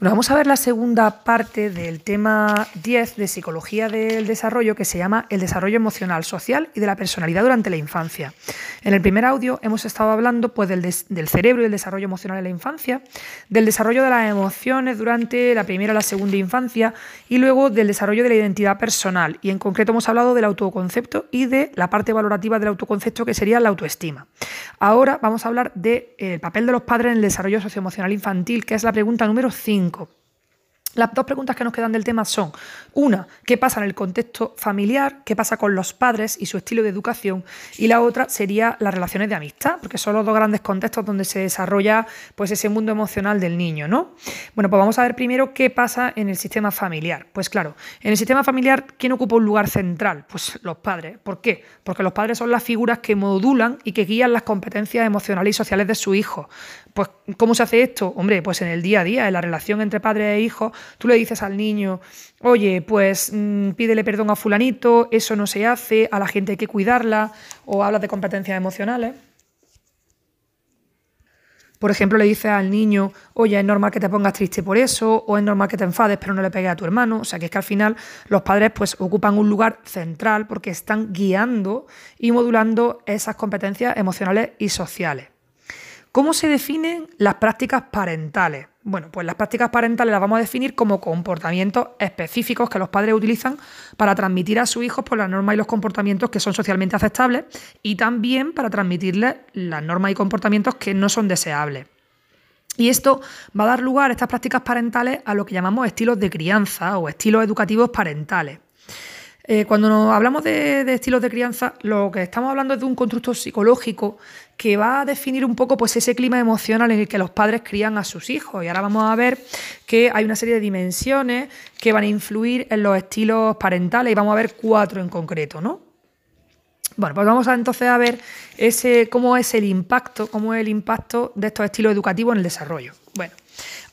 vamos a ver la segunda parte del tema 10 de psicología del desarrollo que se llama el desarrollo emocional, social y de la personalidad durante la infancia. En el primer audio hemos estado hablando pues, del, del cerebro y el desarrollo emocional en la infancia, del desarrollo de las emociones durante la primera y la segunda infancia y luego del desarrollo de la identidad personal. Y en concreto hemos hablado del autoconcepto y de la parte valorativa del autoconcepto que sería la autoestima. Ahora vamos a hablar del eh, papel de los padres en el desarrollo socioemocional infantil, que es la pregunta número 5. Las dos preguntas que nos quedan del tema son, una, ¿qué pasa en el contexto familiar? ¿Qué pasa con los padres y su estilo de educación? Y la otra sería las relaciones de amistad, porque son los dos grandes contextos donde se desarrolla pues, ese mundo emocional del niño, ¿no? Bueno, pues vamos a ver primero qué pasa en el sistema familiar. Pues claro, en el sistema familiar, ¿quién ocupa un lugar central? Pues los padres. ¿Por qué? Porque los padres son las figuras que modulan y que guían las competencias emocionales y sociales de su hijo. Pues, ¿cómo se hace esto? Hombre, pues en el día a día, en la relación entre padre e hijo, tú le dices al niño, oye, pues mm, pídele perdón a fulanito, eso no se hace, a la gente hay que cuidarla, o hablas de competencias emocionales. Por ejemplo, le dices al niño, oye, es normal que te pongas triste por eso, o es normal que te enfades, pero no le pegues a tu hermano. O sea, que es que al final los padres pues ocupan un lugar central porque están guiando y modulando esas competencias emocionales y sociales. ¿Cómo se definen las prácticas parentales? Bueno, pues las prácticas parentales las vamos a definir como comportamientos específicos que los padres utilizan para transmitir a sus hijos por las normas y los comportamientos que son socialmente aceptables y también para transmitirles las normas y comportamientos que no son deseables. Y esto va a dar lugar, estas prácticas parentales, a lo que llamamos estilos de crianza o estilos educativos parentales. Eh, cuando hablamos de, estilos de crianza, lo que estamos hablando es de un constructo psicológico que va a definir un poco pues, ese clima emocional en el que los padres crían a sus hijos. Y ahora vamos a ver que hay una serie de dimensiones que van a influir en los estilos parentales y vamos a ver cuatro en concreto, ¿no? Bueno, pues vamos a entonces a ver ese, cómo es el impacto, cómo es el impacto de estos estilos educativos en el desarrollo.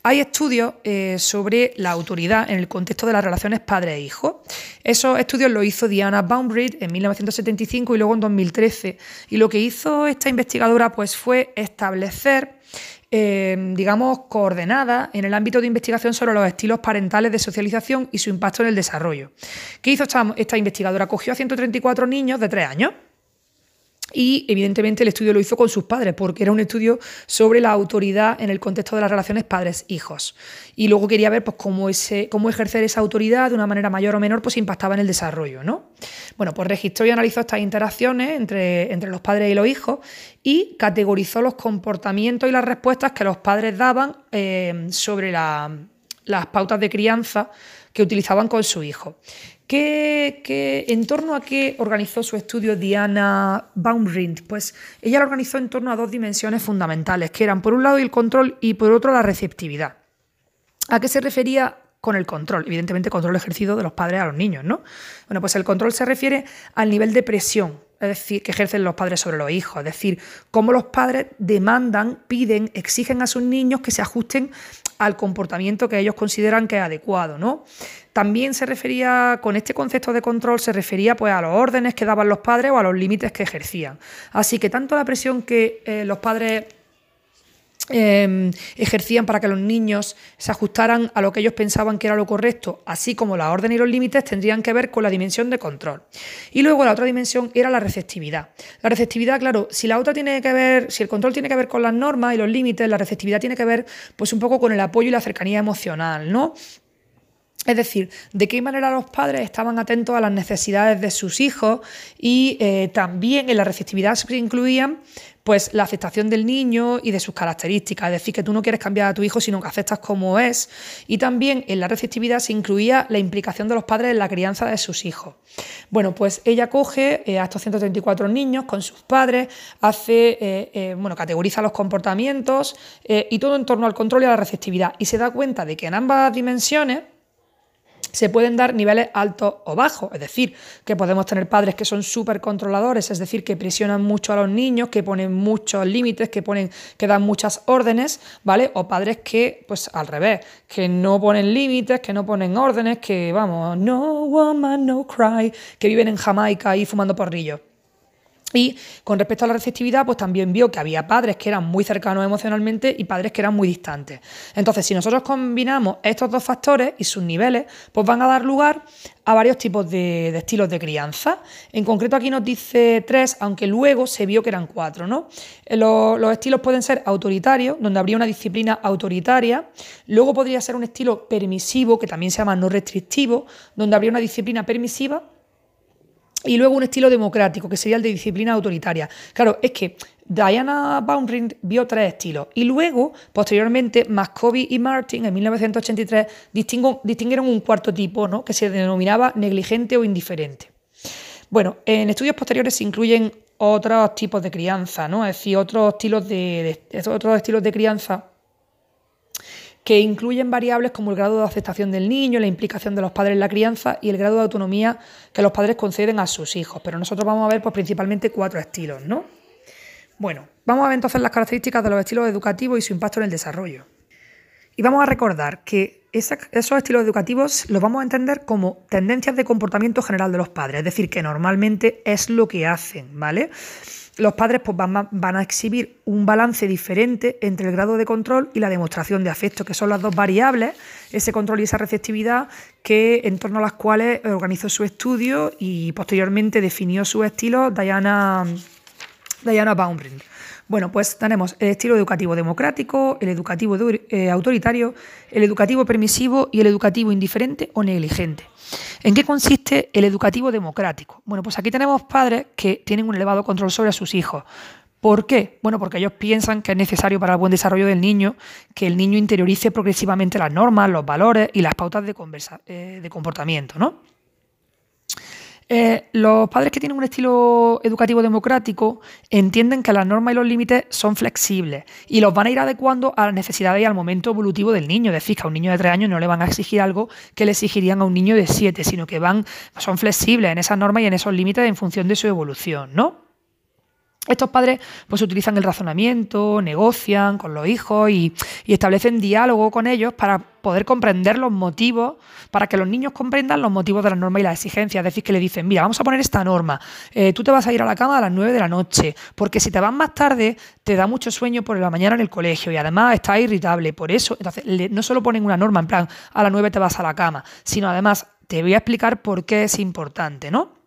Hay estudios eh, sobre la autoridad en el contexto de las relaciones padre e. Esos estudios los hizo Diana Baumbright en 1975 y luego en 2013. Y lo que hizo esta investigadora pues, fue establecer eh, digamos, coordenadas en el ámbito de investigación sobre los estilos parentales de socialización y su impacto en el desarrollo. ¿Qué hizo esta, esta investigadora? Cogió a 134 niños de 3 años y evidentemente el estudio lo hizo con sus padres, porque era un estudio sobre la autoridad en el contexto de las relaciones padres-hijos. Y luego quería ver pues, cómo, ese, cómo ejercer esa autoridad de una manera mayor o menor pues, impactaba en el desarrollo. ¿no? Bueno, pues registró y analizó estas interacciones entre, entre los padres y los hijos y categorizó los comportamientos y las respuestas que los padres daban eh, sobre las pautas de crianza que utilizaban con su hijo. ¿Qué, en torno a qué organizó su estudio Diana Baumrind? Pues ella lo organizó en torno a dos dimensiones fundamentales, que eran por un lado el control y por otro la receptividad. ¿A qué se refería con el control? Evidentemente, control ejercido de los padres a los niños, ¿no? Bueno, pues el control se refiere al nivel de presión es decir, que ejercen los padres sobre los hijos, es decir, cómo los padres demandan, piden, exigen a sus niños que se ajusten al comportamiento que ellos consideran que es adecuado, ¿no? También se refería, con este concepto de control, se refería pues, a los órdenes que daban los padres o a los límites que ejercían. Así que tanto la presión que eh, los padres Em, ejercían para que los niños se ajustaran a lo que ellos pensaban que era lo correcto, así como la orden y los límites tendrían que ver con la dimensión de control. Y luego la otra dimensión era la receptividad. La receptividad, claro, si la otra tiene que ver, si el control tiene que ver con las normas y los límites, la receptividad tiene que ver pues un poco con el apoyo y la cercanía emocional, ¿no? Es decir, de qué manera los padres estaban atentos a las necesidades de sus hijos y eh, también en la receptividad se incluían pues la aceptación del niño y de sus características, es decir, que tú no quieres cambiar a tu hijo, sino que aceptas como es. Y también en la receptividad se incluía la implicación de los padres en la crianza de sus hijos. Bueno, pues ella coge eh, a estos 134 niños con sus padres, hace, eh, bueno, categoriza los comportamientos y todo en torno al control y a la receptividad. Y se da cuenta de que en ambas dimensiones se pueden dar niveles altos o bajos, es decir, que podemos tener padres que son súper controladores, es decir, que presionan mucho a los niños, que ponen muchos límites, que, ponen, que dan muchas órdenes, ¿vale? O padres que, pues al revés, que no ponen límites, que no ponen órdenes, que vamos, no woman, no cry, que viven en Jamaica ahí fumando porrillos. Y con respecto a la receptividad, pues también vio que había padres que eran muy cercanos emocionalmente y padres que eran muy distantes. Entonces, si nosotros combinamos estos dos factores y sus niveles, pues van a dar lugar a varios tipos de, estilos de crianza. En concreto aquí nos dice tres, aunque luego se vio que eran cuatro. ¿no? Eh, los, los estilos pueden ser autoritarios, donde habría una disciplina autoritaria. Luego podría ser un estilo permisivo, que también se llama no restrictivo, donde habría una disciplina permisiva y luego un estilo democrático, que sería el de disciplina autoritaria. Claro, es que Diana Baumrind vio tres estilos y luego, posteriormente, Muscovy y Martin en 1983 distinguieron un cuarto tipo, ¿no? que se denominaba negligente o indiferente. Bueno, en estudios posteriores se incluyen otros tipos de crianza, ¿no? es decir, otros estilos de, otros estilos de crianza que incluyen variables como el grado de aceptación del niño, la implicación de los padres en la crianza y el grado de autonomía que los padres conceden a sus hijos. Pero nosotros vamos a ver pues, principalmente cuatro estilos, ¿no? Bueno, vamos a ver entonces las características de los estilos educativos y su impacto en el desarrollo. Y vamos a recordar que esos estilos educativos los vamos a entender como tendencias de comportamiento general de los padres, es decir, que normalmente es lo que hacen, ¿vale? Los padres pues, van, a exhibir un balance diferente entre el grado de control y la demostración de afecto, que son las dos variables, ese control y esa receptividad, que en torno a las cuales organizó su estudio y posteriormente definió su estilo Diana, Diana. Bueno, pues tenemos el estilo educativo democrático, el educativo eh, autoritario, el educativo permisivo y el educativo indiferente o negligente. ¿En qué consiste el educativo democrático? Bueno, pues aquí tenemos padres que tienen un elevado control sobre sus hijos. ¿Por qué? Bueno, porque ellos piensan que es necesario para el buen desarrollo del niño que el niño interiorice progresivamente las normas, los valores y las pautas de, eh, de comportamiento, ¿no? Eh, los padres que tienen un estilo educativo democrático entienden que las normas y los límites son flexibles y los van a ir adecuando a las necesidades y al momento evolutivo del niño. Es decir, que a un niño de tres años no le van a exigir algo que le exigirían a un niño de siete, sino que van, son flexibles en esas normas y en esos límites en función de su evolución, ¿no? Estos padres pues utilizan el razonamiento, negocian con los hijos y, establecen diálogo con ellos para poder comprender los motivos, para que los niños comprendan los motivos de las normas y las exigencias. Es decir, que le dicen, mira, vamos a poner esta norma, eh, tú te vas a ir a la cama a las 9 de la noche, porque si te vas más tarde te da mucho sueño por la mañana en el colegio y además estás irritable. Por eso, entonces, no solo ponen una norma en plan, a las 9 te vas a la cama, sino además te voy a explicar por qué es importante, ¿no?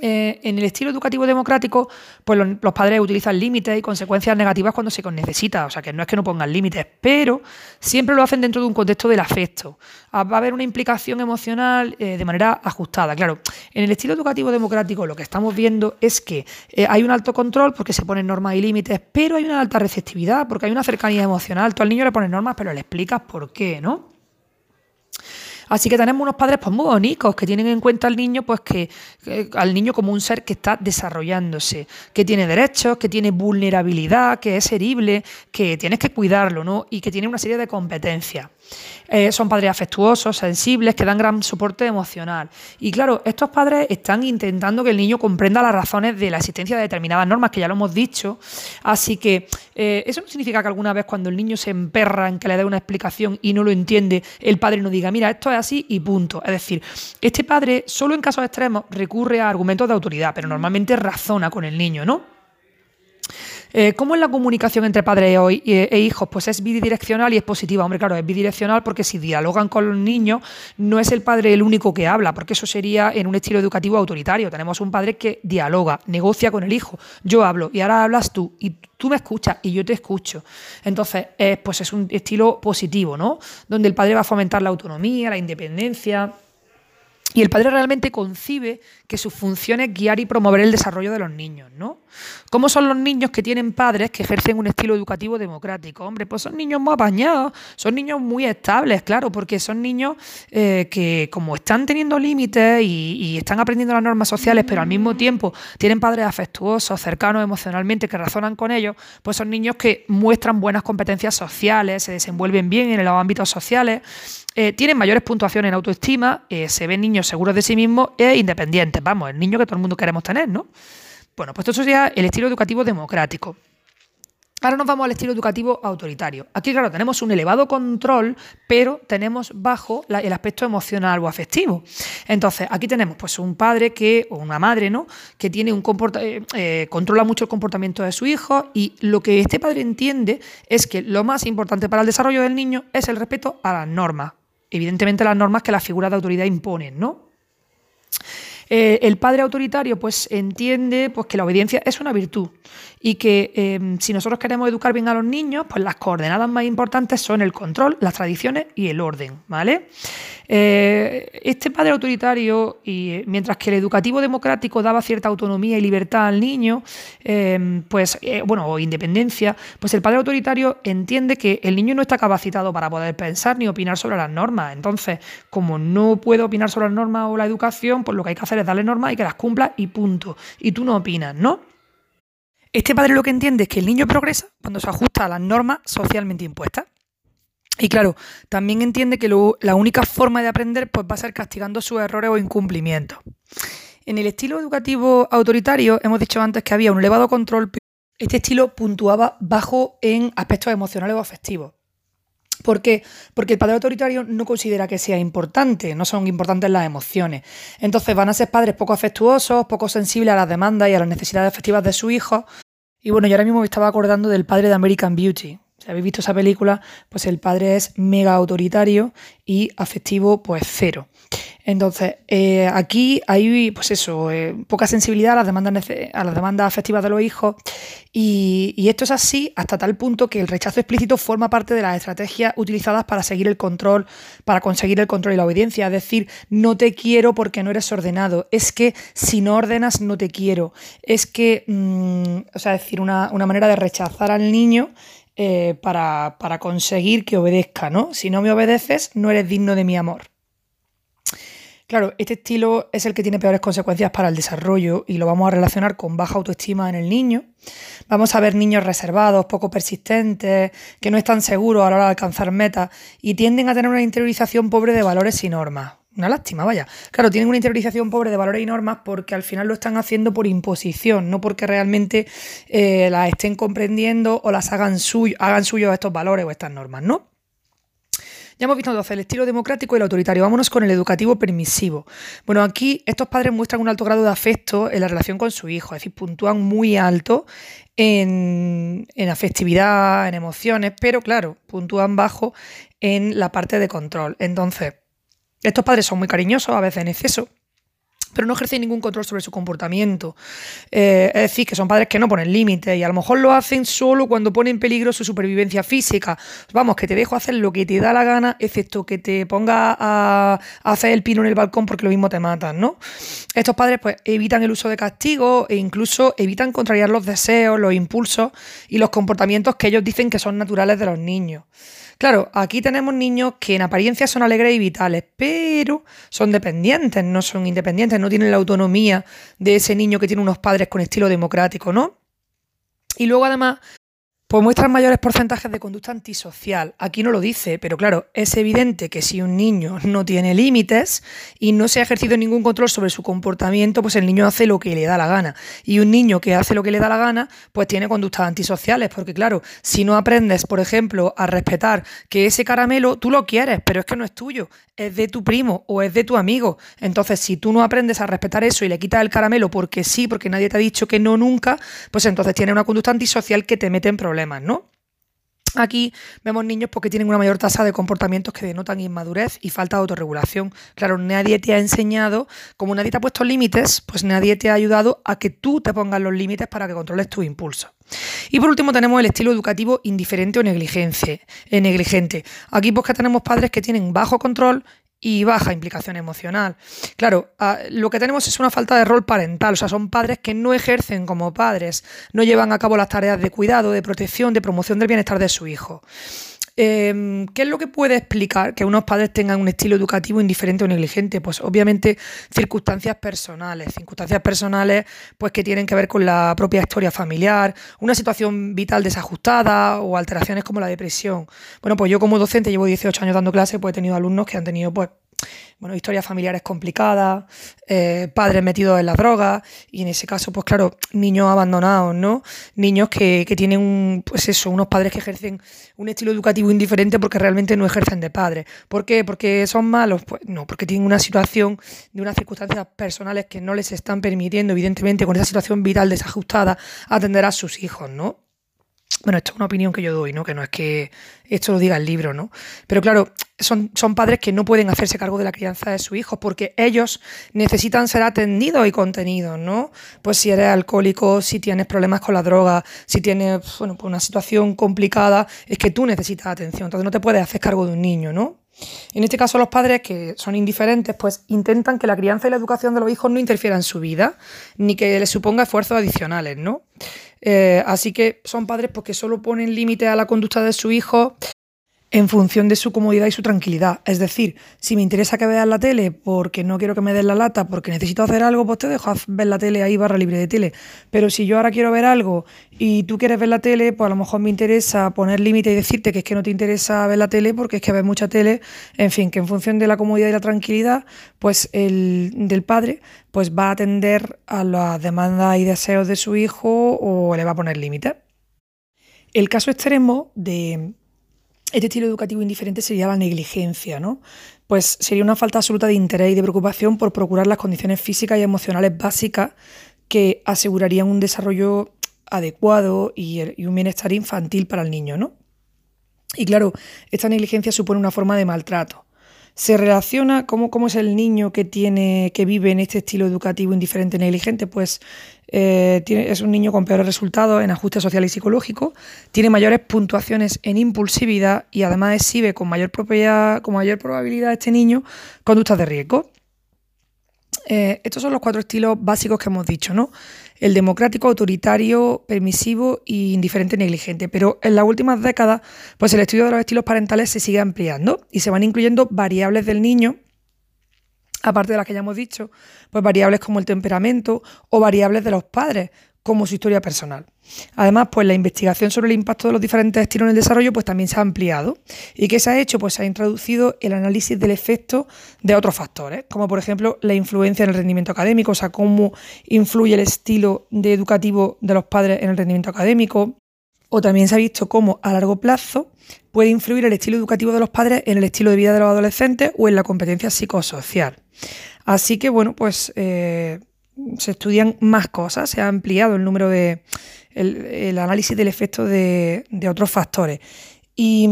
Eh, en el estilo educativo democrático, pues los, padres utilizan límites y consecuencias negativas cuando se necesita. O sea, que no es que no pongan límites, pero siempre lo hacen dentro de un contexto del afecto. Ah, va a haber una implicación emocional eh, de manera ajustada. Claro, en el estilo educativo democrático lo que estamos viendo es que eh, hay un alto control porque se ponen normas y límites, pero hay una alta receptividad porque hay una cercanía emocional. Tú al niño le pones normas, pero le explicas por qué, ¿no? Así que tenemos unos padres pues, muy bonitos que tienen en cuenta al niño, pues que, al niño como un ser que está desarrollándose, que tiene derechos, que tiene vulnerabilidad, que es herible, que tienes que cuidarlo, ¿no? Y que tiene una serie de competencias. Eh, son padres afectuosos, sensibles, que dan gran soporte emocional. Y claro, estos padres están intentando que el niño comprenda las razones de la existencia de determinadas normas, que ya lo hemos dicho. Así que eh, eso no significa que alguna vez cuando el niño se emperra en que le dé una explicación y no lo entiende, el padre no diga, mira, esto es así y punto. Es decir, este padre solo en casos extremos recurre a argumentos de autoridad, pero normalmente razona con el niño, ¿no? Eh, ¿Cómo es la comunicación entre padres e, hijos? Pues es bidireccional y es positiva. Hombre, claro, es bidireccional porque si dialogan con los niños, no es el padre el único que habla, porque eso sería en un estilo educativo autoritario. Tenemos un padre que dialoga, negocia con el hijo. Yo hablo y ahora hablas tú y tú me escuchas y yo te escucho. Entonces, pues es un estilo positivo, ¿no? Donde el padre va a fomentar la autonomía, la independencia. Y el padre realmente concibe que su función es guiar y promover el desarrollo de los niños, ¿no? ¿Cómo son los niños que tienen padres que ejercen un estilo educativo democrático? Hombre, pues son niños muy apañados, son niños muy estables, claro, porque son niños eh, que como están teniendo límites y, están aprendiendo las normas sociales, pero al mismo tiempo tienen padres afectuosos, cercanos emocionalmente, que razonan con ellos, pues son niños que muestran buenas competencias sociales, se desenvuelven bien en los ámbitos sociales, eh, tienen mayores puntuaciones en autoestima, eh, se ven niños seguros de sí mismos e independientes, vamos, el niño que todo el mundo queremos tener, ¿no? Bueno, pues esto sería el estilo educativo democrático. Ahora nos vamos al estilo educativo autoritario. Aquí, claro, tenemos un elevado control, pero tenemos bajo el aspecto emocional o afectivo. Entonces, aquí tenemos pues un padre que, o una madre, ¿no? Que tiene un eh, eh, controla mucho el comportamiento de su hijo y lo que este padre entiende es que lo más importante para el desarrollo del niño es el respeto a las normas. Evidentemente las normas que las figuras de autoridad imponen, ¿no? Eh, el padre autoritario pues entiende pues, que la obediencia es una virtud y que em, si nosotros queremos educar bien a los niños, pues las coordenadas más importantes son el control, las tradiciones y el orden, ¿vale? Eh, este padre autoritario, y eh, mientras que el educativo democrático daba cierta autonomía y libertad al niño, em, pues, bueno, o independencia, pues el padre autoritario entiende que el niño no está capacitado para poder pensar ni opinar sobre las normas. Entonces, como no puede opinar sobre las normas o la educación, pues lo que hay que hacer darle normas y que las cumpla y punto. Y tú no opinas, ¿no? Este padre lo que entiende es que el niño progresa cuando se ajusta a las normas socialmente impuestas. Y claro, también entiende que la única forma de aprender pues, va a ser castigando sus errores o incumplimientos. En el estilo educativo autoritario hemos dicho antes que había un elevado control. Este estilo puntuaba bajo en aspectos emocionales o afectivos. ¿Por qué? Porque el padre autoritario no considera que sea importante, no son importantes las emociones. Entonces van a ser padres poco afectuosos, poco sensibles a las demandas y a las necesidades afectivas de su hijo. Y bueno, yo ahora mismo me estaba acordando del padre de American Beauty. Si habéis visto esa película, pues el padre es mega autoritario y afectivo pues cero. Entonces, eh, aquí hay, pues eso, eh, poca sensibilidad a las, demandas, a las demandas afectivas de los hijos y, esto es así hasta tal punto que el rechazo explícito forma parte de las estrategias utilizadas para seguir el control, para conseguir el control y la obediencia. Es decir, no te quiero porque no eres ordenado. Es que si no ordenas, no te quiero. Es que, mm, o sea, es decir, una, manera de rechazar al niño eh, para, para conseguir que obedezca, ¿no? Si no me obedeces, no eres digno de mi amor. Claro, este estilo es el que tiene peores consecuencias para el desarrollo y lo vamos a relacionar con baja autoestima en el niño. Vamos a ver niños reservados, poco persistentes, que no están seguros a la hora de alcanzar metas y tienden a tener una interiorización pobre de valores y normas. Una lástima, vaya. Claro, tienen una interiorización pobre de valores y normas porque al final lo están haciendo por imposición, no porque realmente eh, las estén comprendiendo o las hagan suyo, hagan suyo estos valores o estas normas, ¿no? Ya hemos visto entonces el estilo democrático y el autoritario. Vámonos con el educativo permisivo. Bueno, aquí estos padres muestran un alto grado de afecto en la relación con su hijo, es decir, puntúan muy alto en, en afectividad, en emociones, pero claro, puntúan bajo en la parte de control. Entonces, estos padres son muy cariñosos, a veces en exceso, pero no ejercen ningún control sobre su comportamiento. Eh, es decir, que son padres que no ponen límites y a lo mejor lo hacen solo cuando pone en peligro su supervivencia física. Vamos, que te dejo hacer lo que te da la gana, excepto que te ponga a, hacer el pino en el balcón porque lo mismo te matan, ¿no? Estos padres pues evitan el uso de castigo e incluso evitan contrariar los deseos, los impulsos y los comportamientos que ellos dicen que son naturales de los niños. Claro, aquí tenemos niños que en apariencia son alegres y vitales, pero son dependientes, no son independientes, no tienen la autonomía de ese niño que tiene unos padres con estilo democrático, ¿no? Y luego además pues muestran mayores porcentajes de conducta antisocial. Aquí no lo dice, pero claro, es evidente que si un niño no tiene límites y no se ha ejercido ningún control sobre su comportamiento, pues el niño hace lo que le da la gana. Y un niño que hace lo que le da la gana, pues tiene conductas antisociales, porque claro, si no aprendes, por ejemplo, a respetar que ese caramelo tú lo quieres, pero es que no es tuyo, es de tu primo o es de tu amigo. Entonces, si tú no aprendes a respetar eso y le quitas el caramelo porque sí, porque nadie te ha dicho que no nunca, pues entonces tiene una conducta antisocial que te mete en problemas. ¿No? Aquí vemos niños porque tienen una mayor tasa de comportamientos que denotan inmadurez y falta de autorregulación. Claro, nadie te ha enseñado, como nadie te ha puesto límites, pues nadie te ha ayudado a que tú te pongas los límites para que controles tus impulsos. Y por último tenemos el estilo educativo indiferente o negligente. negligente. Aquí pues que tenemos padres que tienen bajo control y baja implicación emocional. Claro, ah, lo que tenemos es una falta de rol parental, o sea, son padres que no ejercen como padres, no llevan a cabo las tareas de cuidado, de protección, de promoción del bienestar de su hijo. Em, ¿Qué es lo que puede explicar que unos padres tengan un estilo educativo indiferente o negligente? Pues obviamente circunstancias personales, circunstancias personales pues que tienen que ver con la propia historia familiar, una situación vital desajustada o alteraciones como la depresión. Bueno, pues yo como docente llevo 18 años dando clases, pues he tenido alumnos que han tenido pues bueno, historias familiares complicadas, eh, padres metidos en la droga, y en ese caso, pues claro, niños abandonados, ¿no? Niños que, que tienen un, pues eso, unos padres que ejercen un estilo educativo indiferente porque realmente no ejercen de padres. ¿Por qué? Porque son malos, pues no, porque tienen una situación de unas circunstancias personales que no les están permitiendo, evidentemente, con esa situación vital desajustada, atender a sus hijos, ¿no? Bueno, esto es una opinión que yo doy, ¿no? Que no es que esto lo diga el libro, ¿no? Pero claro, son, son padres que no pueden hacerse cargo de la crianza de su hijo porque ellos necesitan ser atendidos y contenidos, ¿no? Pues si eres alcohólico, si tienes problemas con la droga, si tienes, bueno, pues una situación complicada, es que tú necesitas atención. Entonces no te puedes hacer cargo de un niño, ¿no? En este caso, los padres que son indiferentes, pues intentan que la crianza y la educación de los hijos no interfieran en su vida, ni que les suponga esfuerzos adicionales, ¿no? Eh, así que son padres porque solo ponen límite a la conducta de su hijo en función de su comodidad y su tranquilidad. Es decir, si me interesa que veas la tele porque no quiero que me des la lata, porque necesito hacer algo, pues te dejo ver la tele ahí barra libre de tele. Pero si yo ahora quiero ver algo y tú quieres ver la tele, pues a lo mejor me interesa poner límite y decirte que es que no te interesa ver la tele porque es que ves mucha tele. En fin, que en función de la comodidad y la tranquilidad, pues el del padre pues va a atender a las demandas y deseos de su hijo o le va a poner límite. El caso extremo de este estilo educativo indiferente sería la negligencia, ¿no? Pues sería una falta absoluta de interés y de preocupación por procurar las condiciones físicas y emocionales básicas que asegurarían un desarrollo adecuado y, un bienestar infantil para el niño, ¿no? Y claro, esta negligencia supone una forma de maltrato. Se relaciona cómo, cómo es el niño que tiene, que vive en este estilo educativo indiferente negligente, pues eh, es un niño con peores resultados en ajuste social y psicológico, tiene mayores puntuaciones en impulsividad y además exhibe con mayor, propiedad, con mayor probabilidad este niño conductas de riesgo. Eh, estos son los cuatro estilos básicos que hemos dicho, ¿no? El democrático, autoritario, permisivo e indiferente negligente. Pero en las últimas décadas, pues el estudio de los estilos parentales se sigue ampliando y se van incluyendo variables del niño aparte de las que ya hemos dicho, pues variables como el temperamento o variables de los padres, como su historia personal. Además, pues la investigación sobre el impacto de los diferentes estilos en el desarrollo pues también se ha ampliado. ¿Y qué se ha hecho? Pues se ha introducido el análisis del efecto de otros factores, como por ejemplo la influencia en el rendimiento académico, o sea, cómo influye el estilo educativo de los padres en el rendimiento académico, o también se ha visto cómo a largo plazo puede influir el estilo educativo de los padres en el estilo de vida de los adolescentes o en la competencia psicosocial. Así que, bueno, pues eh, se estudian más cosas, se ha ampliado el número de. el, análisis del efecto de, otros factores. Y,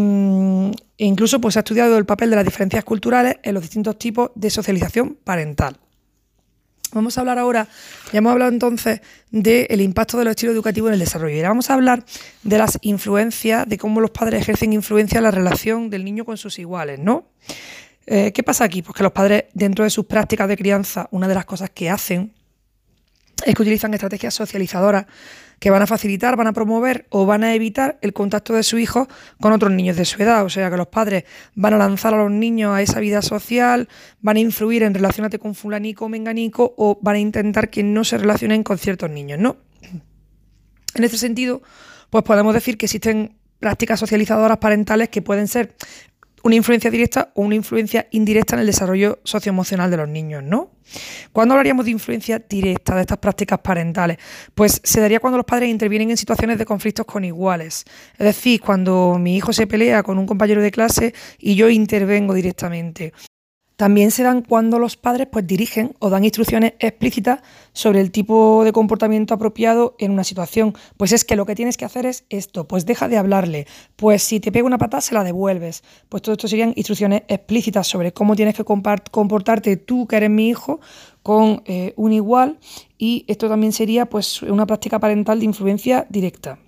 e incluso pues, se ha estudiado el papel de las diferencias culturales en los distintos tipos de socialización parental. Vamos a hablar ahora, ya hemos hablado entonces del impacto de los estilos educativos en el desarrollo. Y ahora vamos a hablar de las influencias, de cómo los padres ejercen influencia en la relación del niño con sus iguales, ¿no? Eh, ¿Qué pasa aquí? Pues que los padres, dentro de sus prácticas de crianza, una de las cosas que hacen es que utilizan estrategias socializadoras que van a facilitar, van a promover o van a evitar el contacto de su hijo con otros niños de su edad. O sea que los padres van a lanzar a los niños a esa vida social, van a influir en relacionarte con fulanico o menganico o van a intentar que no se relacionen con ciertos niños, ¿no? En este sentido, pues podemos decir que existen prácticas socializadoras parentales que pueden ser una influencia directa o una influencia indirecta en el desarrollo socioemocional de los niños, ¿no? ¿Cuándo hablaríamos de influencia directa de estas prácticas parentales? Pues se daría cuando los padres intervienen en situaciones de conflictos con iguales. Es decir, cuando mi hijo se pelea con un compañero de clase y yo intervengo directamente. También se dan cuando los padres pues, dirigen o dan instrucciones explícitas sobre el tipo de comportamiento apropiado en una situación. Pues es que lo que tienes que hacer es esto, pues deja de hablarle, pues si te pega una patada se la devuelves. Pues todo esto serían instrucciones explícitas sobre cómo tienes que comportarte tú, que eres mi hijo, con eh, un igual y esto también sería pues una práctica parental de influencia directa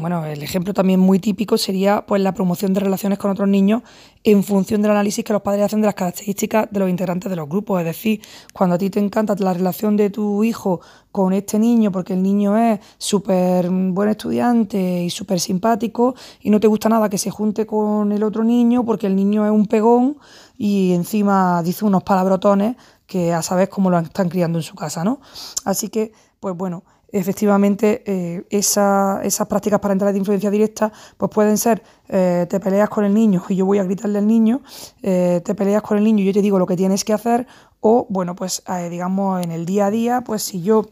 bueno, el ejemplo también muy típico sería pues la promoción de relaciones con otros niños en función del análisis que los padres hacen de las características de los integrantes de los grupos. Es decir, cuando a ti te encanta la relación de tu hijo con este niño porque el niño es súper buen estudiante y súper simpático y no te gusta nada que se junte con el otro niño porque el niño es un pegón y encima dice unos palabrotones que a saber cómo lo están criando en su casa, ¿no? Así que, pues bueno, efectivamente eh, esas prácticas parentales de influencia directa pues pueden ser eh, te peleas con el niño y yo voy a gritarle al niño, eh, te peleas con el niño y yo te digo lo que tienes que hacer o bueno pues digamos en el día a día pues si yo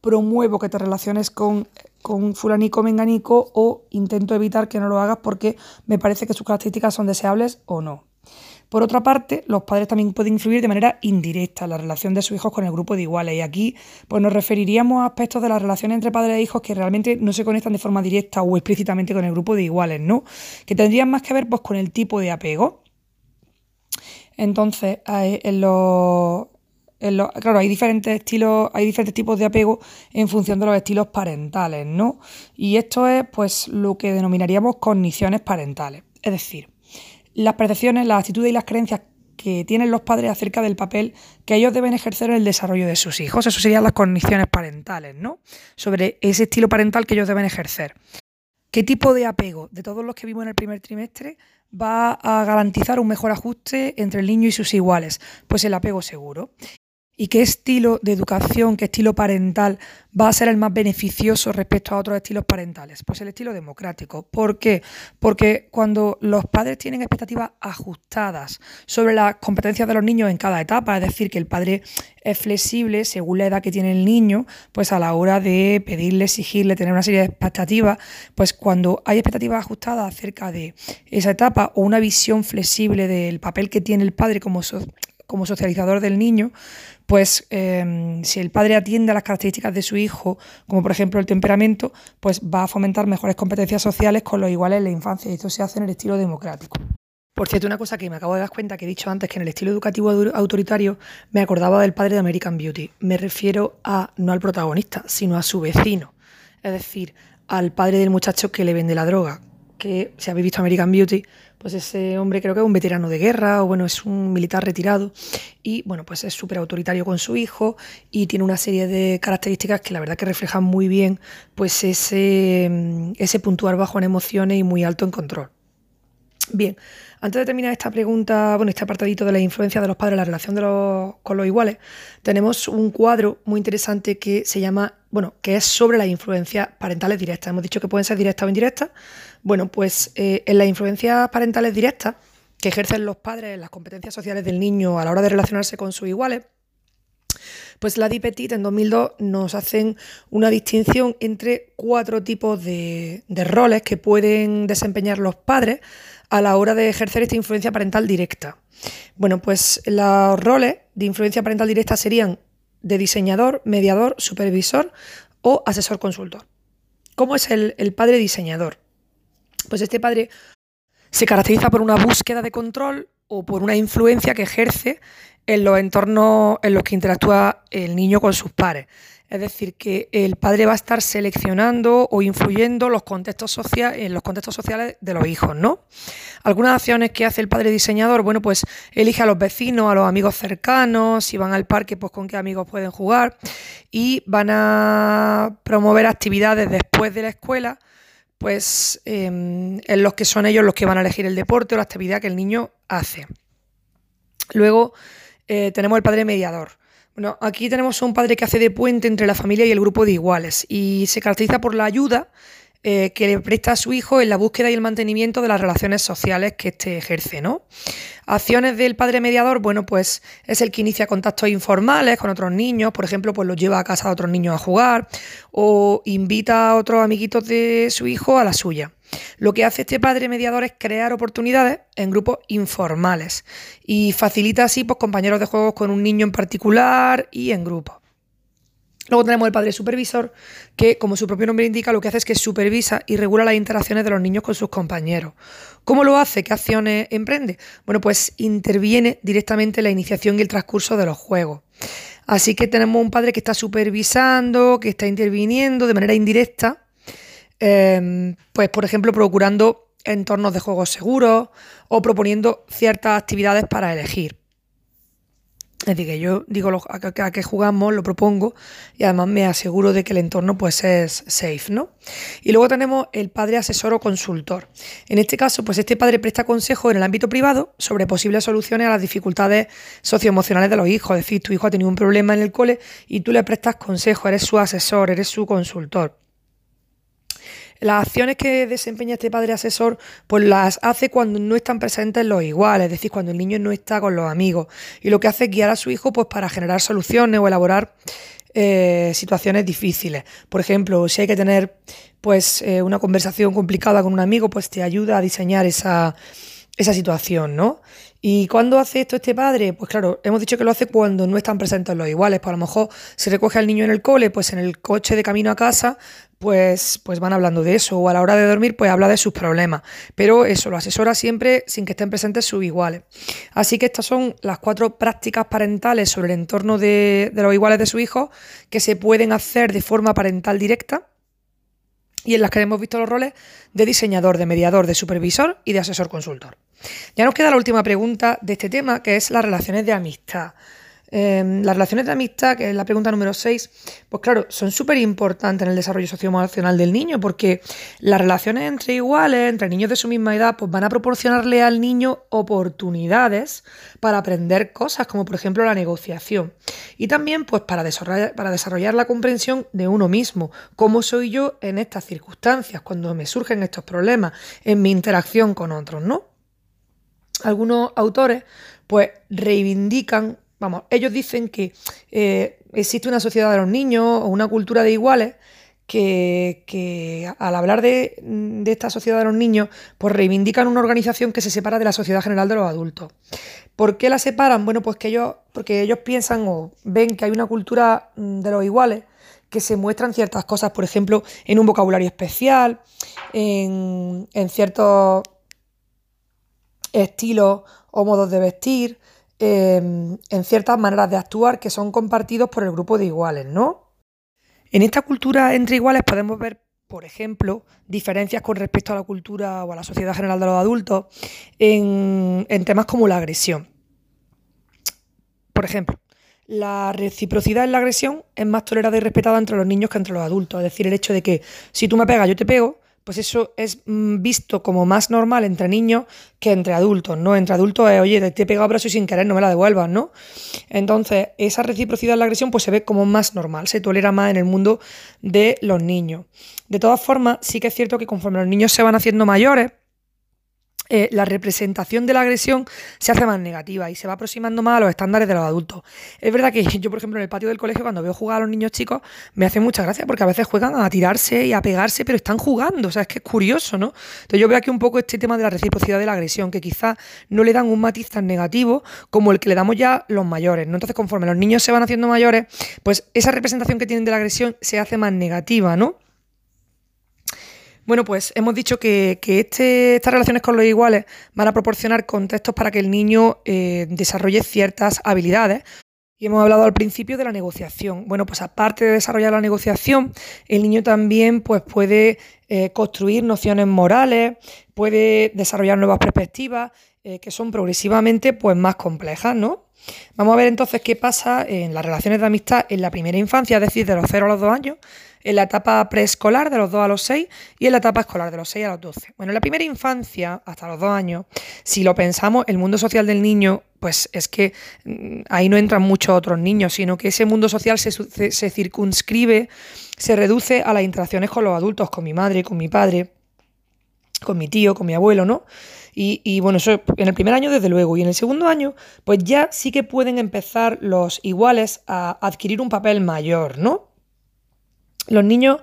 promuevo que te relaciones con, con fulanico menganico o intento evitar que no lo hagas porque me parece que sus características son deseables o no. Por otra parte, los padres también pueden influir de manera indirecta en la relación de sus hijos con el grupo de iguales. Y aquí pues, nos referiríamos a aspectos de la relación entre padres e hijos que realmente no se conectan de forma directa o explícitamente con el grupo de iguales, ¿no? Que tendrían más que ver pues, con el tipo de apego. Entonces, en los, claro, hay diferentes estilos, hay diferentes tipos de apego en función de los estilos parentales, ¿no? Y esto es pues lo que denominaríamos cogniciones parentales. Es decir, las percepciones, las actitudes y las creencias que tienen los padres acerca del papel que ellos deben ejercer en el desarrollo de sus hijos. Eso serían las condiciones parentales, ¿no? Sobre ese estilo parental que ellos deben ejercer. ¿Qué tipo de apego de todos los que vimos en el primer trimestre va a garantizar un mejor ajuste entre el niño y sus iguales? Pues el apego seguro. ¿Y qué estilo de educación, qué estilo parental va a ser el más beneficioso respecto a otros estilos parentales? Pues el estilo democrático. ¿Por qué? Porque cuando los padres tienen expectativas ajustadas sobre las competencias de los niños en cada etapa, es decir, que el padre es flexible según la edad que tiene el niño, pues a la hora de pedirle, exigirle, tener una serie de expectativas, pues cuando hay expectativas ajustadas acerca de esa etapa o una visión flexible del papel que tiene el padre como como socializador del niño, pues em, si el padre atiende a las características de su hijo, como por ejemplo el temperamento, pues va a fomentar mejores competencias sociales con los iguales en la infancia y esto se hace en el estilo democrático. Por cierto, una cosa que me acabo de dar cuenta que he dicho antes, que en el estilo educativo autoritario me acordaba del padre de American Beauty. Me refiero a no al protagonista, sino a su vecino. Es decir, al padre del muchacho que le vende la droga, que si habéis visto American Beauty, pues ese hombre creo que es un veterano de guerra o bueno, es un militar retirado y bueno, pues es súper autoritario con su hijo y tiene una serie de características que la verdad que reflejan muy bien pues ese, ese puntuar bajo en emociones y muy alto en control. Bien, antes de terminar esta pregunta, bueno, este apartadito de la influencia de los padres en la relación de los, con los iguales, tenemos un cuadro muy interesante que se llama, bueno, que es sobre las influencias parentales directas. Hemos dicho que pueden ser directas o indirectas. Bueno, pues eh, en las influencias parentales directas que ejercen los padres en las competencias sociales del niño a la hora de relacionarse con sus iguales, pues la Petit en 2002 nos hacen una distinción entre cuatro tipos de roles que pueden desempeñar los padres a la hora de ejercer esta influencia parental directa? Bueno, pues los roles de influencia parental directa serían de diseñador, mediador, supervisor o asesor consultor. ¿Cómo es el, padre diseñador? Pues este padre se caracteriza por una búsqueda de control o por una influencia que ejerce en los entornos en los que interactúa el niño con sus pares. Es decir, que el padre va a estar seleccionando o influyendo los contextos en los contextos sociales de los hijos, ¿no? Algunas acciones que hace el padre diseñador, bueno, pues elige a los vecinos, a los amigos cercanos, si van al parque, pues con qué amigos pueden jugar, y van a promover actividades después de la escuela, pues em, en los que son ellos los que van a elegir el deporte o la actividad que el niño hace. Luego eh, tenemos el padre mediador bueno, aquí tenemos un padre que hace de puente entre la familia y el grupo de iguales y se caracteriza por la ayuda eh, que le presta a su hijo en la búsqueda y el mantenimiento de las relaciones sociales que éste ejerce, ¿no? Acciones del padre mediador, bueno, pues es el que inicia contactos informales con otros niños, por ejemplo, pues los lleva a casa a otros niños a jugar o invita a otros amiguitos de su hijo a la suya. Lo que hace este padre mediador es crear oportunidades en grupos informales y facilita así pues, compañeros de juegos con un niño en particular y en grupos. Luego tenemos el padre supervisor, que como su propio nombre indica, lo que hace es que supervisa y regula las interacciones de los niños con sus compañeros. ¿Cómo lo hace? ¿Qué acciones emprende? Bueno, pues interviene directamente en la iniciación y el transcurso de los juegos. Así que tenemos un padre que está supervisando, que está interviniendo de manera indirecta Em, pues por ejemplo procurando entornos de juegos seguros o proponiendo ciertas actividades para elegir. Es decir, que yo digo a, qué jugamos, lo propongo y además me aseguro de que el entorno pues es safe, ¿no? Y luego tenemos el padre asesor o consultor. En este caso, pues este padre presta consejo en el ámbito privado sobre posibles soluciones a las dificultades socioemocionales de los hijos. Es decir, tu hijo ha tenido un problema en el cole y tú le prestas consejo, eres su asesor, eres su consultor. Las acciones que desempeña este padre asesor, pues las hace cuando no están presentes los iguales, es decir, cuando el niño no está con los amigos. Y lo que hace es guiar a su hijo pues, para generar soluciones o elaborar eh, situaciones difíciles. Por ejemplo, si hay que tener pues, eh, una conversación complicada con un amigo, pues te ayuda a diseñar esa, esa situación, ¿no? ¿Y cuándo hace esto este padre? Pues claro, hemos dicho que lo hace cuando no están presentes los iguales. Pues a lo mejor se recoge al niño en el cole, pues en el coche de camino a casa, pues, pues van hablando de eso. O a la hora de dormir, pues habla de sus problemas. Pero eso, lo asesora siempre sin que estén presentes sus iguales. Así que estas son las cuatro prácticas parentales sobre el entorno de, de los iguales de su hijo que se pueden hacer de forma parental directa y en las que hemos visto los roles de diseñador, de mediador, de supervisor y de asesor consultor. Ya nos queda la última pregunta de este tema, que es las relaciones de amistad. Em, las relaciones de amistad, que es la pregunta número 6, pues claro, son súper importantes en el desarrollo socioemocional del niño, porque las relaciones entre iguales, entre niños de su misma edad, pues van a proporcionarle al niño oportunidades para aprender cosas, como por ejemplo la negociación. Y también, pues, para desarrollar, para desarrollar la comprensión de uno mismo, cómo soy yo en estas circunstancias, cuando me surgen estos problemas, en mi interacción con otros, ¿no? Algunos autores, pues, reivindican Vamos, ellos dicen que eh, existe una sociedad de los niños o una cultura de iguales que, al hablar de, esta sociedad de los niños, pues reivindican una organización que se separa de la sociedad general de los adultos. ¿Por qué la separan? Bueno, pues que ellos, porque ellos piensan o ven que hay una cultura mm, de los iguales que se muestran ciertas cosas, por ejemplo, en un vocabulario especial, en, en ciertos estilos o modos de vestir, Em, en ciertas maneras de actuar que son compartidos por el grupo de iguales, ¿no? En esta cultura entre iguales podemos ver, por ejemplo, diferencias con respecto a la cultura o a la sociedad general de los adultos en, en temas como la agresión. Por ejemplo, la reciprocidad en la agresión es más tolerada y respetada entre los niños que entre los adultos. Es decir, el hecho de que si tú me pegas, yo te pego, pues eso es mm, visto como más normal entre niños que entre adultos, ¿no? Entre adultos es, oye, te he pegado brazo y sin querer no me la devuelvas, ¿no? Entonces, esa reciprocidad en la agresión pues se ve como más normal, se tolera más en el mundo de los niños. De todas formas, sí que es cierto que conforme los niños se van haciendo mayores, eh, la representación de la agresión se hace más negativa y se va aproximando más a los estándares de los adultos. Es verdad que yo, por ejemplo, en el patio del colegio, cuando veo jugar a los niños chicos, me hace mucha gracia porque a veces juegan a tirarse y a pegarse, pero están jugando, o sea, es que es curioso, ¿no? Entonces yo veo aquí un poco este tema de la reciprocidad de la agresión, que quizás no le dan un matiz tan negativo como el que le damos ya los mayores, ¿no? Entonces, conforme los niños se van haciendo mayores, pues esa representación que tienen de la agresión se hace más negativa, ¿no? Bueno, pues hemos dicho que, este, estas relaciones con los iguales van a proporcionar contextos para que el niño eh, desarrolle ciertas habilidades. Y hemos hablado al principio de la negociación. Bueno, pues aparte de desarrollar la negociación, el niño también pues, puede eh, construir nociones morales, puede desarrollar nuevas perspectivas eh, que son progresivamente pues, más complejas, ¿no? Vamos a ver entonces qué pasa en las relaciones de amistad en la primera infancia, es decir, de los 0 a los 2 años, en la etapa preescolar de los 2 a los 6 y en la etapa escolar de los 6 a los 12. Bueno, en la primera infancia, hasta los 2 años, si lo pensamos, el mundo social del niño, pues es que mm, ahí no entran muchos otros niños, sino que ese mundo social se, circunscribe, se reduce a las interacciones con los adultos, con mi madre, con mi padre, con mi tío, con mi abuelo, ¿no? Y, y, bueno, eso en el primer año desde luego. Y en el segundo año, pues ya sí que pueden empezar los iguales a adquirir un papel mayor, ¿no? Los niños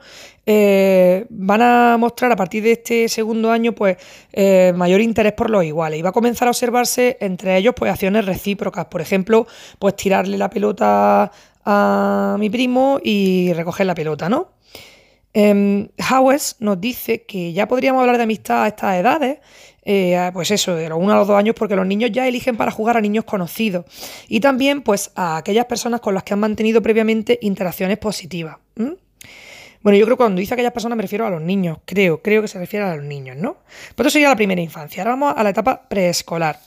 eh, van a mostrar a partir de este segundo año pues eh, mayor interés por los iguales y va a comenzar a observarse entre ellos pues acciones recíprocas por ejemplo pues tirarle la pelota a mi primo y recoger la pelota no eh, Howes nos dice que ya podríamos hablar de amistad a estas edades eh, pues eso, de los 1 a los 2 años, porque los niños ya eligen para jugar a niños conocidos. Y también, pues, a aquellas personas con las que han mantenido previamente interacciones positivas. Bueno, yo creo que cuando dice aquellas personas me refiero a los niños, creo, creo que se refiere a los niños, ¿no? Pues eso sería la primera infancia. Ahora vamos a la etapa preescolar.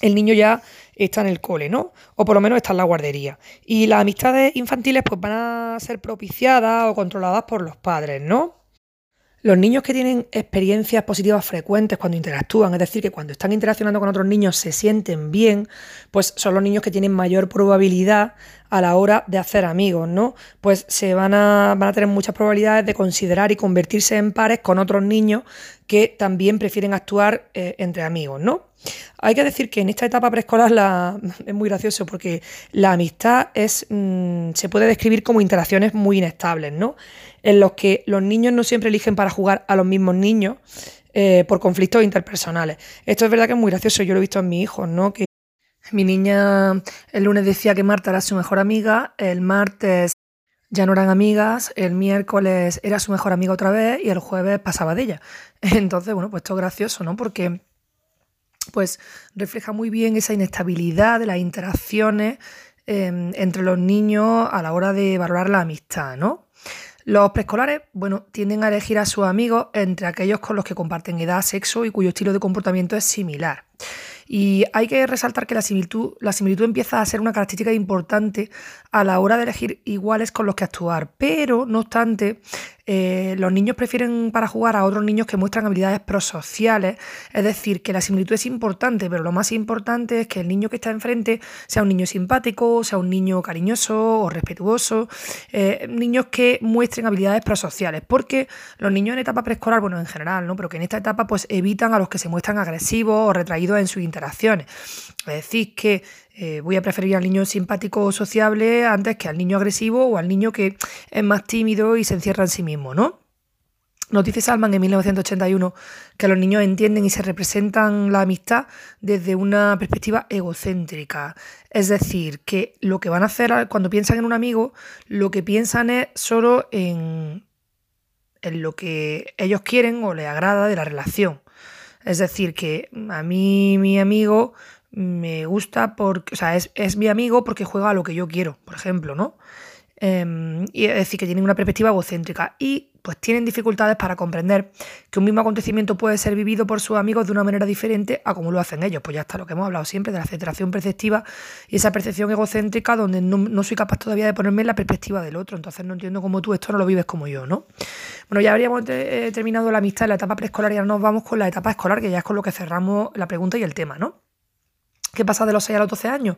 El niño ya está en el cole, ¿no? O por lo menos está en la guardería. Y las amistades infantiles pues van a ser propiciadas o controladas por los padres, ¿no? Los niños que tienen experiencias positivas frecuentes cuando interactúan, es decir, que cuando están interaccionando con otros niños se sienten bien, pues son los niños que tienen mayor probabilidad a la hora de hacer amigos, ¿no? Pues se van a, van a tener muchas probabilidades de considerar y convertirse en pares con otros niños que también prefieren actuar eh, entre amigos, ¿no? Hay que decir que en esta etapa preescolar la, es muy gracioso porque la amistad es, mm, se puede describir como interacciones muy inestables, ¿no? En los que los niños no siempre eligen para jugar a los mismos niños eh, por conflictos interpersonales. Esto es verdad que es muy gracioso, yo lo he visto en mis hijos, ¿no? Que mi niña el lunes decía que Marta era su mejor amiga, el martes ya no eran amigas, el miércoles era su mejor amiga otra vez y el jueves pasaba de ella. Entonces, bueno, pues esto es gracioso, ¿no? Porque pues refleja muy bien esa inestabilidad de las interacciones em, entre los niños a la hora de valorar la amistad, ¿no? Los preescolares, bueno, tienden a elegir a sus amigos entre aquellos con los que comparten edad, sexo y cuyo estilo de comportamiento es similar. Y hay que resaltar que la similitud, la similitud empieza a ser una característica importante a la hora de elegir iguales con los que actuar, pero no obstante, eh, los niños prefieren para jugar a otros niños que muestran habilidades prosociales, es decir, que la similitud es importante, pero lo más importante es que el niño que está enfrente sea un niño simpático, sea un niño cariñoso o respetuoso, eh, niños que muestren habilidades prosociales, porque los niños en etapa preescolar, bueno, en general, ¿no? pero que en esta etapa pues evitan a los que se muestran agresivos o retraídos en sus interacciones. Es decir, que eh, voy a preferir al niño simpático o sociable antes que al niño agresivo o al niño que es más tímido y se encierra en sí mismo, ¿no? Nos dice Salman en 1981 que los niños entienden y se representan la amistad desde una perspectiva egocéntrica. Es decir, que lo que van a hacer cuando piensan en un amigo, lo que piensan es solo en, en lo que ellos quieren o les agrada de la relación. Es decir, que a mí mi amigo me gusta porque, o sea, es, es, mi amigo porque juega a lo que yo quiero, por ejemplo, ¿no? Em, y es decir, que tienen una perspectiva egocéntrica y pues tienen dificultades para comprender que un mismo acontecimiento puede ser vivido por sus amigos de una manera diferente a como lo hacen ellos. Pues ya está lo que hemos hablado siempre de la centración perceptiva y esa percepción egocéntrica donde no, no, soy capaz todavía de ponerme en la perspectiva del otro. Entonces no entiendo cómo tú esto no lo vives como yo, ¿no? Bueno, ya habríamos eh, terminado la amistad en la etapa preescolar y ahora nos vamos con la etapa escolar, que ya es con lo que cerramos la pregunta y el tema, ¿no? ¿Qué pasa de los 6 a los 12 años?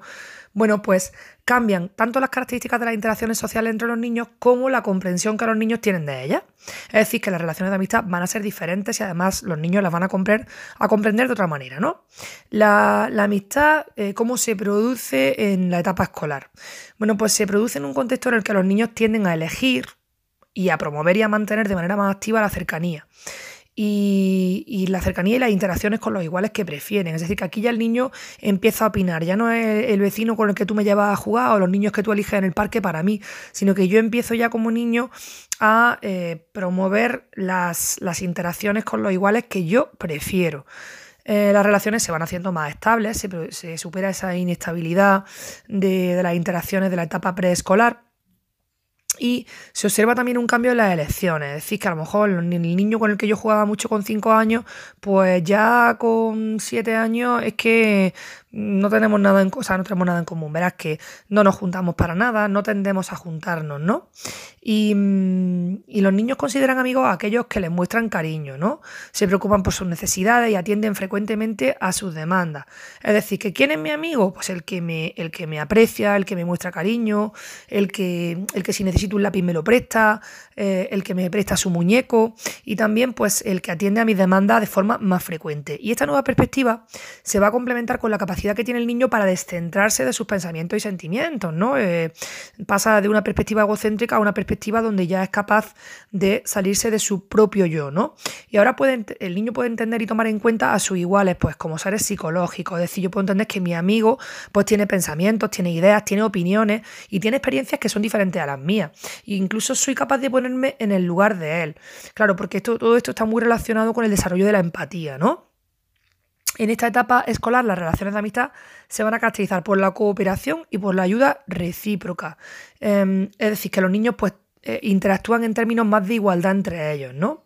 Bueno, pues cambian tanto las características de las interacciones sociales entre los niños como la comprensión que los niños tienen de ellas. Es decir, que las relaciones de amistad van a ser diferentes y además los niños las van a, comprender, a comprender de otra manera, ¿no? La, amistad, eh, ¿cómo se produce en la etapa escolar? Bueno, pues se produce en un contexto en el que los niños tienden a elegir y a promover y a mantener de manera más activa la cercanía y, la cercanía y las interacciones con los iguales que prefieren. Es decir, que aquí ya el niño empieza a opinar. Ya no es el vecino con el que tú me llevas a jugar o los niños que tú eliges en el parque para mí, sino que yo empiezo ya como niño a eh, promover las, interacciones con los iguales que yo prefiero. Eh, las relaciones se van haciendo más estables, se, supera esa inestabilidad de las interacciones de la etapa preescolar y se observa también un cambio en las elecciones, es decir, que a lo mejor el niño con el que yo jugaba mucho con 5 años, pues ya con 7 años es que no tenemos nada en, o no tenemos nada en común. Verás que no nos juntamos para nada, no tendemos a juntarnos, ¿no? Y, y, los niños consideran amigos a aquellos que les muestran cariño, ¿no? Se preocupan por sus necesidades y atienden frecuentemente a sus demandas. Es decir, que ¿quién es mi amigo? Pues el que me, el que me aprecia, el que me muestra cariño, el que, el que si necesito un lápiz me lo presta, eh, el que me presta su muñeco y también pues el que atiende a mis demandas de forma más frecuente. Y esta nueva perspectiva se va a complementar con la capacidad que tiene el niño para descentrarse de sus pensamientos y sentimientos, ¿no? Eh, pasa de una perspectiva egocéntrica a una perspectiva donde ya es capaz de salirse de su propio yo, ¿no? Y ahora puede, el niño puede entender y tomar en cuenta a sus iguales, pues como seres psicológicos, es decir, yo puedo entender que mi amigo pues tiene pensamientos, tiene ideas, tiene opiniones y tiene experiencias que son diferentes a las mías. Incluso soy capaz de poner en el lugar de él. Claro, porque esto, todo esto está muy relacionado con el desarrollo de la empatía, ¿no? En esta etapa escolar las relaciones de amistad se van a caracterizar por la cooperación y por la ayuda recíproca. Em, es decir, que los niños pues eh, interactúan en términos más de igualdad entre ellos, ¿no?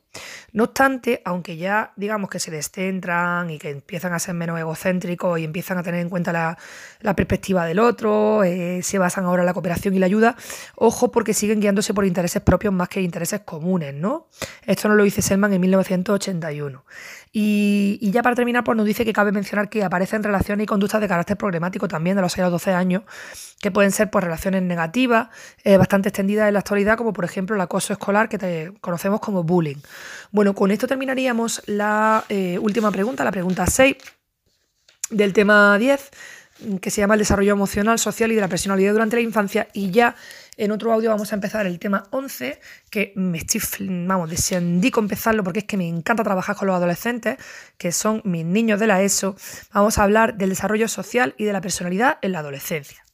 No obstante, aunque ya digamos que se descentran y que empiezan a ser menos egocéntricos y empiezan a tener en cuenta la, perspectiva del otro, eh, se basan ahora en la cooperación y la ayuda, ojo porque siguen guiándose por intereses propios más que intereses comunes, ¿no? Esto nos lo dice Selman en 1981. Y, ya para terminar, pues nos dice que cabe mencionar que aparecen relaciones y conductas de carácter problemático también de los 6 a los 12 años, que pueden ser pues, relaciones negativas, eh, bastante extendidas en la actualidad, como por ejemplo el acoso escolar, que conocemos como bullying. Bueno, con esto terminaríamos la eh, última pregunta, la pregunta 6 del tema 10, que se llama el desarrollo emocional, social y de la personalidad durante la infancia, y ya en otro audio vamos a empezar el tema 11, que me estoy, vamos, deseando empezarlo porque es que me encanta trabajar con los adolescentes, que son mis niños de la ESO. Vamos a hablar del desarrollo social y de la personalidad en la adolescencia.